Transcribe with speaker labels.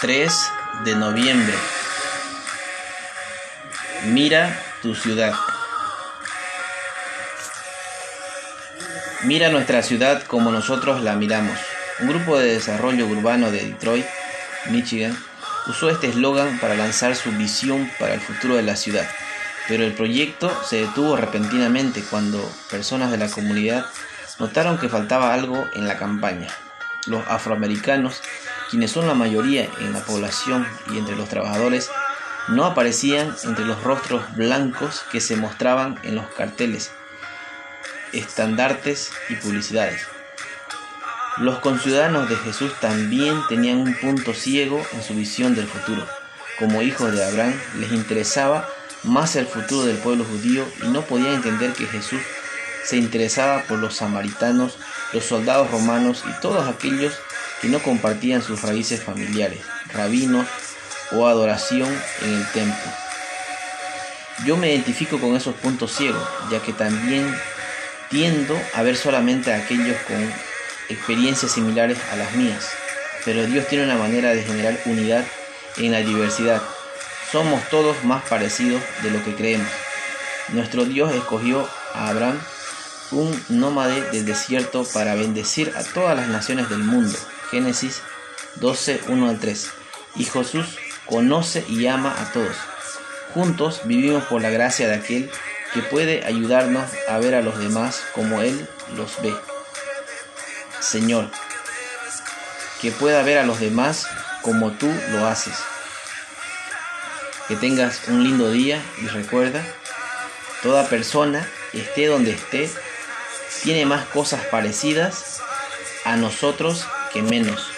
Speaker 1: 3 de noviembre. Mira tu ciudad. Mira nuestra ciudad como nosotros la miramos. Un grupo de desarrollo urbano de Detroit, Michigan, usó este eslogan para lanzar su visión para el futuro de la ciudad. Pero el proyecto se detuvo repentinamente cuando personas de la comunidad notaron que faltaba algo en la campaña. Los afroamericanos, quienes son la mayoría en la población y entre los trabajadores, no aparecían entre los rostros blancos que se mostraban en los carteles, estandartes y publicidades. Los conciudadanos de Jesús también tenían un punto ciego en su visión del futuro. Como hijos de Abraham, les interesaba más el futuro del pueblo judío y no podían entender que Jesús se interesaba por los samaritanos, los soldados romanos y todos aquellos que no compartían sus raíces familiares, rabinos o adoración en el templo. Yo me identifico con esos puntos ciegos, ya que también tiendo a ver solamente a aquellos con experiencias similares a las mías, pero Dios tiene una manera de generar unidad en la diversidad. Somos todos más parecidos de lo que creemos. Nuestro Dios escogió a Abraham, un nómade del desierto, para bendecir a todas las naciones del mundo. Génesis 12, 1 al 3. Y Jesús conoce y ama a todos. Juntos vivimos por la gracia de aquel que puede ayudarnos a ver a los demás como Él los ve. Señor, que pueda ver a los demás como tú lo haces. Que tengas un lindo día y recuerda, toda persona, esté donde esté, tiene más cosas parecidas a nosotros que menos.